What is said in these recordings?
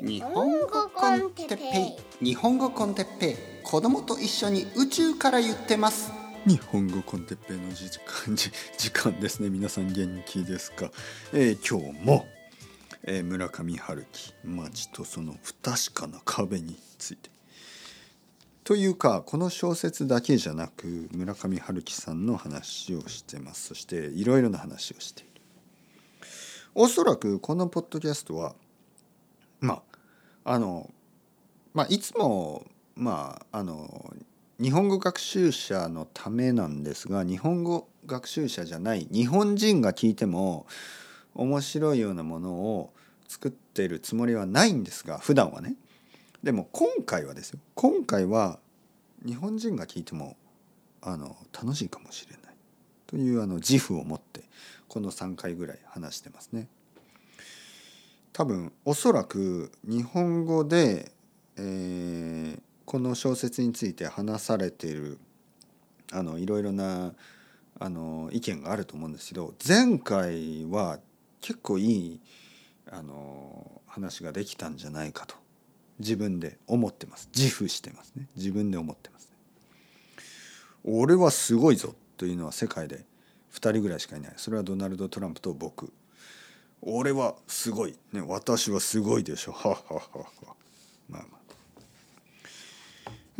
日本語コンテッペイ。日本語コンテッペイ。子供と一緒に宇宙から言ってます。日本語コンテッペイの時間時間ですね。皆さん元気ですか、えー今日も、えー村上春樹街とその不確かな壁について。というかこの小説だけじゃなく村上春樹さんの話をしてます。そしていろいろな話をしている。おそらくこのポッドキャストはあのまあいつもまああの日本語学習者のためなんですが日本語学習者じゃない日本人が聞いても面白いようなものを作っているつもりはないんですが普段はね。でも今回はですよ。今回は日本人が聞いてもあの楽しいかもしれない。というあの自負を持ってこの3回ぐらい話してますね。多分おそらく日本語で、えーこの小説について話されているあのいろいろなあの意見があると思うんですけど前回は結構いいあの話ができたんじゃないかと自分で思ってます。自負してますね。自分で思ってますね。俺はすごいぞというのは世界で2人ぐらいしかいない。それはドナルド・トランプと僕。俺はすごい、ね、私はすごいでしょ。はははは。まあまあ。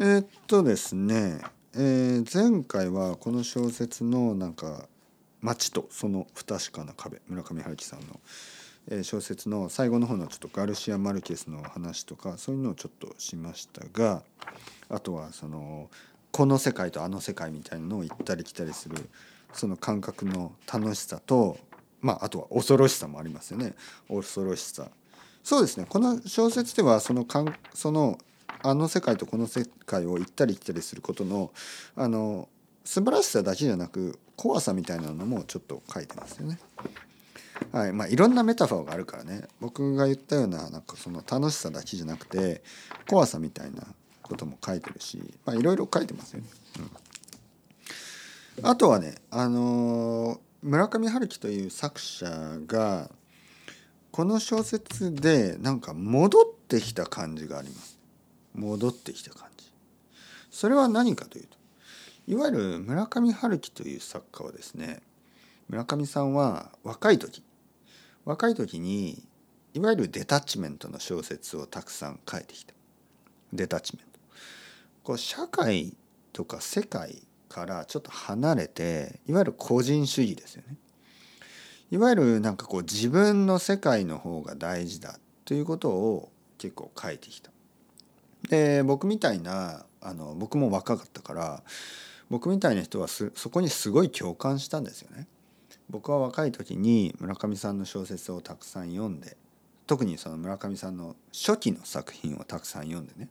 えーっとですね、えー前回はこの小説のなんか「街とその不確かな壁」村上春樹さんの、えー小説の最後の方のちょっとガルシア・マルケスの話とかそういうのをちょっとしましたがあとはそのこの世界とあの世界みたいなのを行ったり来たりするその感覚の楽しさとまああとは恐ろしさもありますよね恐ろしさ。そうですねこの小説ではそのかんそのあの世界とこの世界を行ったり来たりすることのあの素晴らしさだけじゃなく怖さみたいなのもちょっと書いてますよね。はいまあ、いろんなメタファーがあるからね僕が言ったようななんかその楽しさだけじゃなくて怖さみたいなことも書いてるし、まあ、いろいろ書いてますよね。うん、あとはね、あのー村上春樹という作者がこの小説でなんか戻ってきた感じがあります。戻ってきた感じ。それは何かというといわゆる村上春樹という作家はですね村上さんは若い時若い時にいわゆるデタッチメントの小説をたくさん書いてきた。デタッチメントこう社会とか世界からちょっと離れていわゆる個人主義ですよね。いわゆるなんかこう自分の世界の方が大事だということを結構書いてきた。で僕みたいなあの僕も若かったから僕みたいな人はそこにすごい共感したんですよね。僕は若い時に村上さんの小説をたくさん読んで特にその村上さんの初期の作品をたくさん読んでね。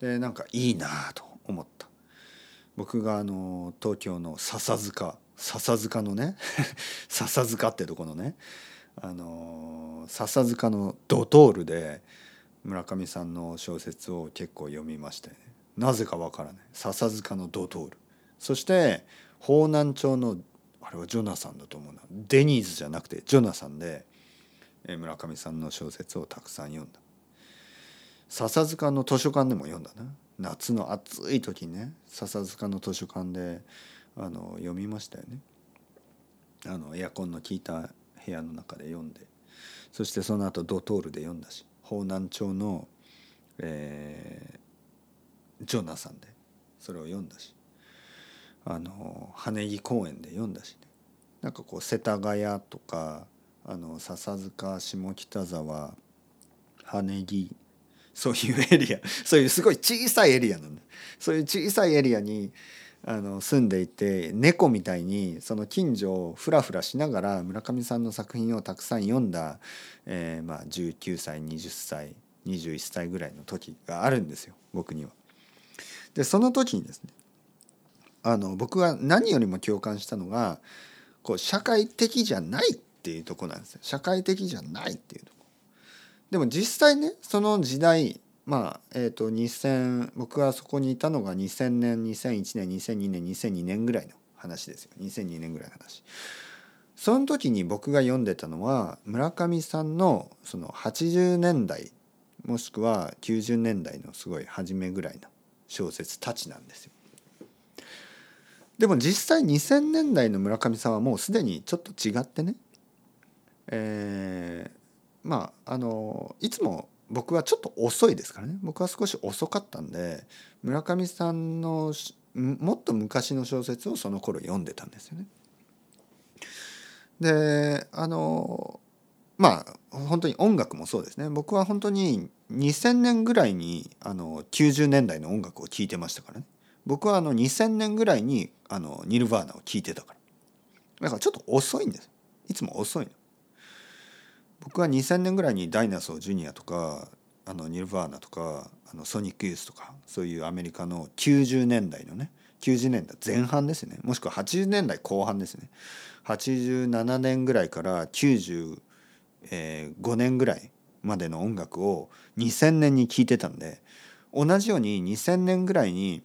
でなんかいいなと思った。僕があの東京の笹塚笹塚のね 笹塚ってとこのねあの笹塚のドトールで村上さんの小説を結構読みましたよねなぜかわからない。笹塚のドトール。そして方南町のあれはジョナサンだと思うな。デニーズじゃなくてジョナサンで村上さんの小説をたくさん読んだ。笹塚の図書館でも読んだな。夏の暑い時ね笹塚の図書館であの読みましたよね。あのエアコンの効いた部屋の中で読んで。そしてその後ドトールで読んだし方南町の、えージョナサンでそれを読んだし。あの羽木公園で読んだしね。なんかこう世田谷とかあの笹塚下北沢羽木そういうエリア。そういうすごい小さいエリアなんだ。そういう小さいエリアにあの住んでいて猫みたいにその近所をふらふらしながら村上さんの作品をたくさん読んだ、えーまあ、19歳20歳21歳ぐらいの時があるんですよ僕には。でその時にですねあの僕が何よりも共感したのがこう社会的じゃないっていうとこなんですよ。社会的じゃないっていうとこ。でも実際ねその時代まあえっ、と2000僕がそこにいたのが2000年2001年2002年2002年ぐらいの話ですよ。2002年ぐらいの話。その時に僕が読んでたのは村上さんのその80年代もしくは90年代のすごい初めぐらいの小説たちなんですよ。でも実際2000年代の村上さんはもうすでにちょっと違ってね、えー、まああのいつも僕はちょっと遅いですからね。僕は少し遅かったんで村上さんのもっと昔の小説をその頃読んでたんですよね。であのまあ本当に音楽もそうですね。僕は本当に2000年ぐらいにあの90年代の音楽を聴いてましたからね。僕はあの2000年ぐらいにあのニルヴァーナを聴いてたから。だからちょっと遅いんです。いつも遅いの。僕は2000年ぐらいにダイナソージュニアとかあのニルヴァーナとかあのソニックユースとかそういうアメリカの90年代のね90年代前半ですねもしくは80年代後半ですね87年ぐらいから95年ぐらいまでの音楽を2000年に聴いてたんで同じように2000年ぐらいに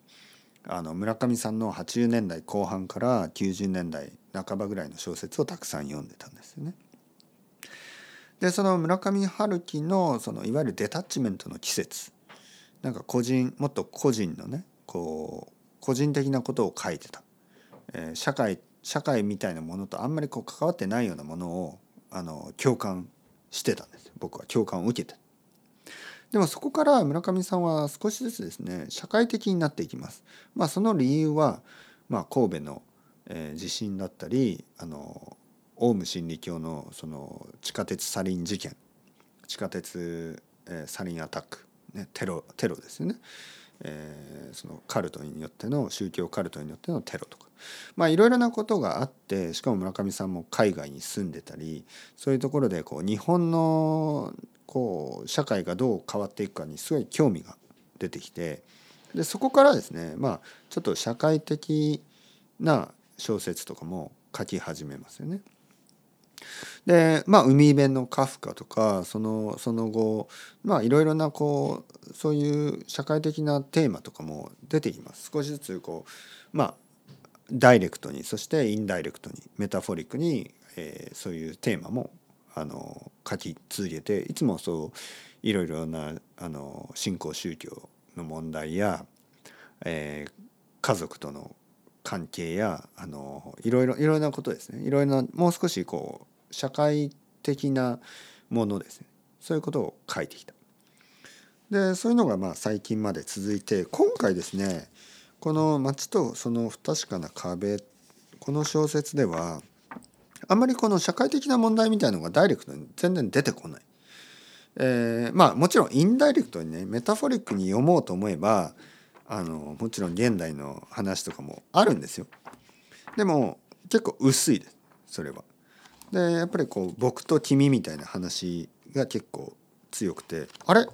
あの村上さんの80年代後半から90年代半ばぐらいの小説をたくさん読んでたんですよね。でその村上春樹のそのいわゆるデタッチメントの季節。なんか個人もっと個人のねこう個人的なことを書いてた、えー、社会社会みたいなものとあんまりこう関わってないようなものをあの共感してたんです僕は共感を受けて。でもそこから村上さんは少しずつですね社会的になっていきます。まあ、その理由は、まあ、神戸の、えー、地震だったりあのオウム真理教のその地下鉄サリン事件。地下鉄、えー、サリンアタック、ね、テロテロですよね、えー、そのカルトによっての宗教カルトによってのテロとか。まあいろいろなことがあってしかも村上さんも海外に住んでたりそういうところでこう日本のこう社会がどう変わっていくかにすごい興味が出てきてでそこからですねまあちょっと社会的な小説とかも書き始めますよね。でまあ海辺のカフカとかそのその後まあいろいろなこうそういう社会的なテーマとかも出てきます。少しずつこうまあダイレクトにそしてインダイレクトにメタフォリックに、えー、そういうテーマもあの書き続けていつもそういろいろなあの新興宗教の問題や、えー、家族との関係やあのいろいろいろいろなことですね。いろいろなもう少しこう社会的なものですねそういうことを書いてきた。でそういうのがまあ最近まで続いて今回ですねこの「街とその不確かな壁」この小説ではあんまりこの社会的な問題みたいのがダイレクトに全然出てこない。えー、まあもちろんインダイレクトにねメタフォリックに読もうと思えばあのもちろん現代の話とかもあるんですよ。でも結構薄いですそれは。でやっぱりこう僕と君みたいな話が結構強くてあれ？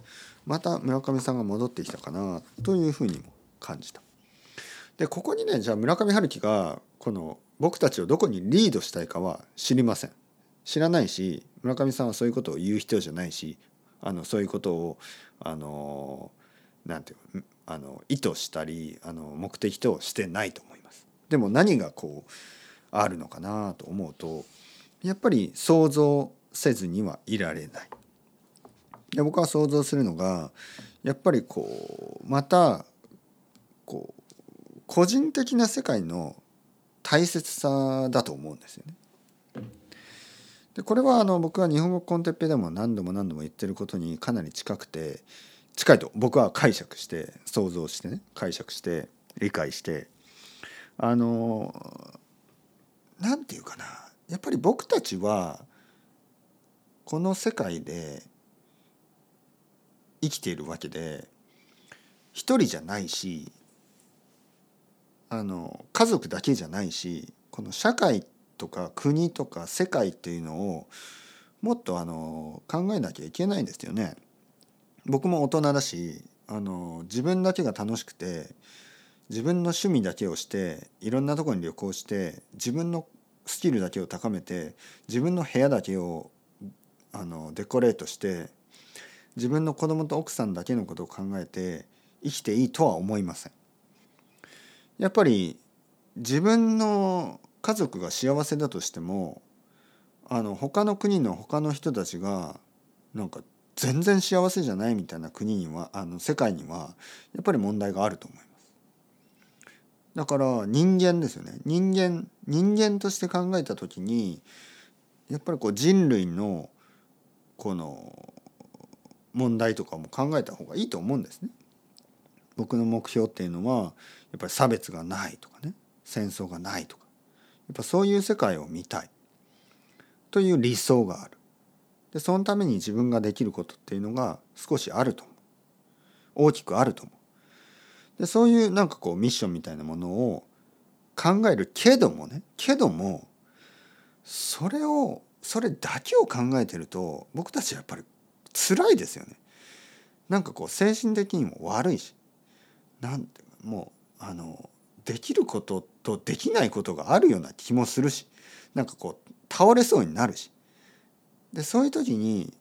また村上さんが戻ってきたかなというふうにも感じた。でここにねじゃあ村上春樹がこの僕たちをどこにリードしたいかは知りません。知らないし村上さんはそういうことを言う人じゃないしあのそういうことをあのなんていうあの意図したりあの目的としてないと思います。でも何がこうあるのかなと思うとやっぱり想像せずにはいられない。で僕は想像するのがやっぱりこうまたこう個人的な世界の大切さだと思うんですよね。でこれはあの僕は日本語コンテッペでも何度も何度も言ってることにかなり近くて近いと僕は解釈して想像してね解釈して理解してあの何て言うかなやっぱり僕たちはこの世界で生きているわけで一人じゃないしあの家族だけじゃないしこの社会とか国とか世界っていうのをもっとあの考えなきゃいけないんですよね。僕も大人だしあの自分だけが楽しくて自分の趣味だけをしていろんなとこに旅行して自分のスキルだけを高めて自分の部屋だけをあのデコレートして自分の子供と奥さんだけのことを考えて生きていいとは思いません。やっぱり自分の家族が幸せだとしてもあの他の国の他の人たちがなんか全然幸せじゃないみたいな国にはあの世界にはやっぱり問題があると思います。だから人間ですよね。人間人間として考えた時にやっぱりこう人類のこの問題とかも考えた方がいいと思うんですね。僕の目標っていうのはやっぱり差別がないとかね。戦争がないとか。やっぱそういう世界を見たい。という理想がある。でそのために自分ができることっていうのが少しあると思う。大きくあると思う。でそういうなんかこうミッションみたいなものを考えるけどもねけどもそれをそれだけを考えてると僕たちやっぱり辛いですよね。なんかこう精神的にも悪いしなんてもうあのできることとできないことがあるような気もするしなんかこう倒れそうになるし。でそういう時に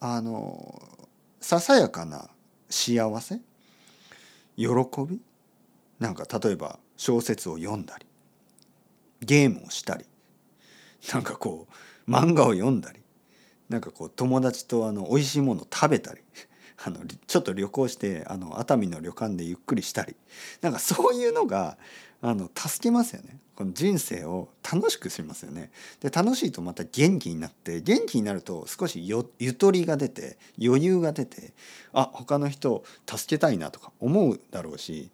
あのささやかな幸せ喜び？なんか例えば小説を読んだりゲームをしたりなんかこう漫画を読んだりなんかこう友達とあの美味しいものを食べたり あのちょっと旅行してあの熱海の旅館でゆっくりしたりなんかそういうのがあの助けますよね。この人生を楽しくしますよね。で楽しいとまた元気になって元気になると少しゆとりが出て余裕が出てあ他の人助けたいなとか思うだろうし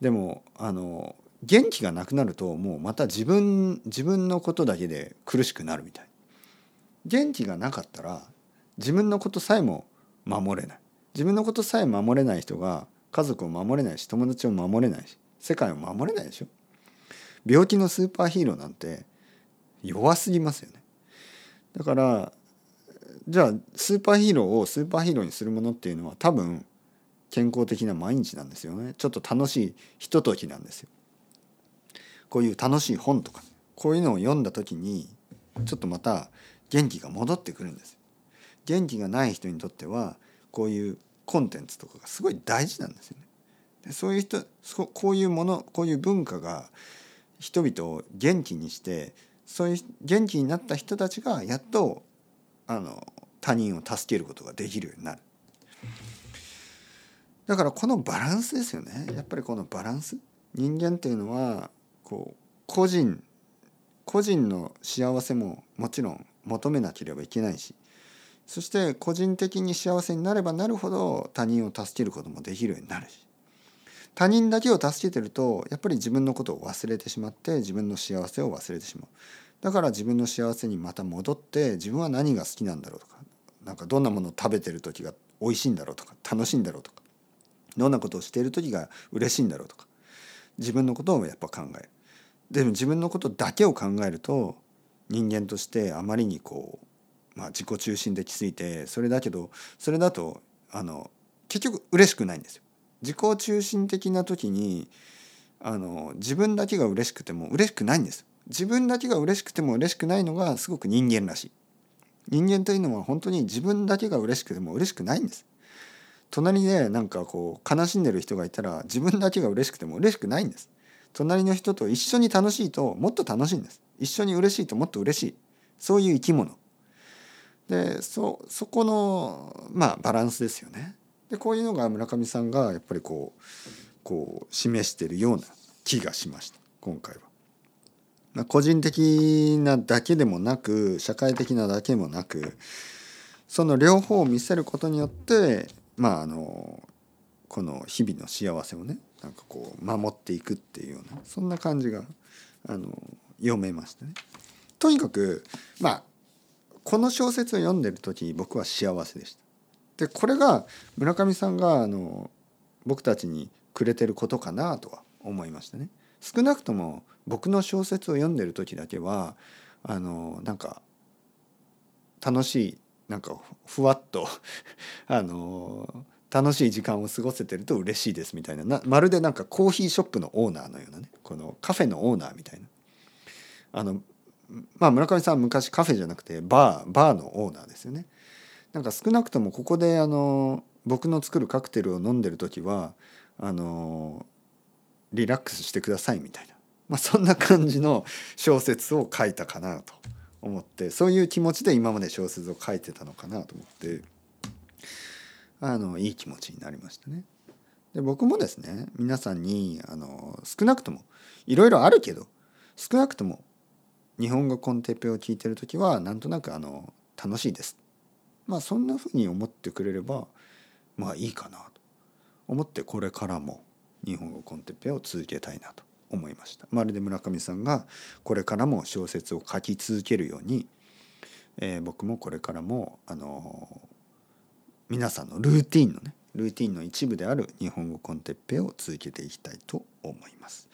でもあの元気がなくなるともうまた自分自分のことだけで苦しくなるみたい。元気がなかったら自分のことさえも守れない。自分のことさえ守れない人が家族を守れないし友達を守れないし世界を守れないでしょ。病気のスーパーヒーローなんて弱すぎますよね。だからじゃあスーパーヒーローをスーパーヒーローにするものっていうのは多分健康的な毎日なんですよね。ちょっと楽しいひとときなんですよ。こういう楽しい本とかこういうのを読んだ時にちょっとまた元気が戻ってくるんです元気がない人にとってはこういうコンテンツとかがすごい大事なんですよね。そういう人こういうものこういう文化が人々を元気にしてそういう元気になった人たちがやっとあの他人を助けることができるようになる。だからこのバランスですよねやっぱりこのバランス人間っていうのはこう個人個人の幸せももちろん求めなければいけないしそして個人的に幸せになればなるほど他人を助けることもできるようになるし他人だけを助けてるとやっぱり自分のことを忘れてしまって自分の幸せを忘れてしまうだから自分の幸せにまた戻って自分は何が好きなんだろうとかなんかどんなものを食べてる時が美味しいんだろうとか楽しいんだろうとかどんなことをしている時が嬉しいんだろうとか自分のことをやっぱ考えるでも自分のことだけを考えると人間としてあまりにこう、まあ、自己中心的すぎてそれだけどそれだとあの結局嬉しくないんですよ。自己中心的な時にあの自分だけが嬉しくても嬉しくないんです。自分だけが嬉しくても嬉しくないのがすごく人間らしい。人間というのは本当に自分だけが嬉しくても嬉しくないんです。隣でなんかこう悲しんでる人がいたら自分だけが嬉しくても嬉しくないんです。隣の人と一緒に楽しいともっと楽しいんです。一緒に嬉しいともっと嬉しい。そういう生き物。でそそこのまあバランスですよね。でこういうのが村上さんがやっぱりこうこう示してるような気がしました今回は。個人的なだけでもなく社会的なだけもなくその両方を見せることによってまああのこの日々の幸せをねなんかこう守っていくっていうようなそんな感じがあの読めましたね。とにかくまあこの小説を読んでる時に僕は幸せでした。でこれが村上さんがあの僕たちにくれてることかなとは思いましたね。少なくとも僕の小説を読んでる時だけはあのなんか楽しいなんかふわっと あの楽しい時間を過ごせてると嬉しいですみたいななまるでなんかコーヒーショップのオーナーのようなねこのカフェのオーナーみたいなあのまあ村上さん昔カフェじゃなくてバーバーのオーナーですよね。なんか少なくともここであの僕の作るカクテルを飲んでる時はあのリラックスしてくださいみたいな、まあ、そんな感じの小説を書いたかなと思ってそういう気持ちで今まで小説を書いてたのかなと思ってあのいい気持ちになりましたね。で僕もですね皆さんにあの少なくともいろいろあるけど少なくとも日本語コンテッペを聞いてる時はなんとなくあの楽しいです。まあそんなふうに思ってくれればまあいいかなと思ってこれからも日本語コンテッペを続けたいなと思いました。まるで村上さんがこれからも小説を書き続けるように、えー、僕もこれからもあの皆さんのルーティンのねルーティンの一部である日本語コンテッペを続けていきたいと思います。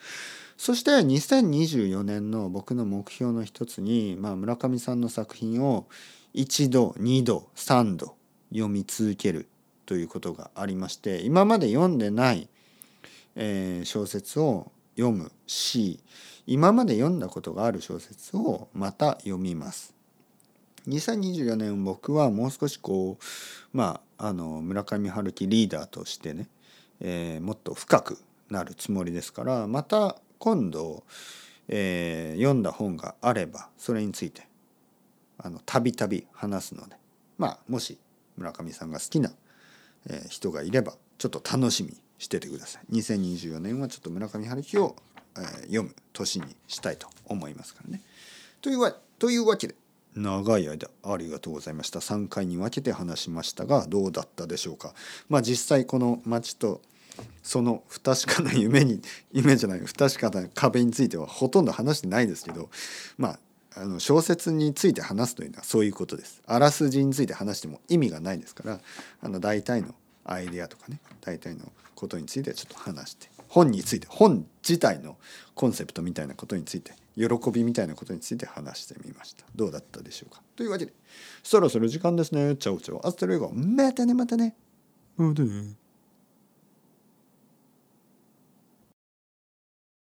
そして2024年の僕の目標の一つに、まあ、村上さんの作品を一度二度三度読み続けるということがありまして今まで読んでない、えー、小説を読むし今まで読んだことがある小説をまた読みます。2024年僕はもう少しこうまああの村上春樹リーダーとしてね、えー、もっと深くなるつもりですからまた今度、えー、読んだ本があればそれについてあのたびたび話すのでまあもし村上さんが好きな、え、人がいればちょっと楽しみにしててください。2024年はちょっと村上春樹を、え、読む年にしたいと思いますからね。というわというわけで長い間ありがとうございました3回に分けて話しましたがどうだったでしょうかまあ実際この街とその不確かな夢に夢じゃない不確かな壁についてはほとんど話してないですけどまああの小説について話すというのはそういうことです。あらすじについて話しても意味がないですからあの大体のアイデアとかね大体のことについてちょっと話して本について本自体のコンセプトみたいなことについて喜びみたいなことについて話してみました。どうだったでしょうか？というわけでそろそろ時間ですね。チャオチャオ。アストレイゴまたねまたね。またね。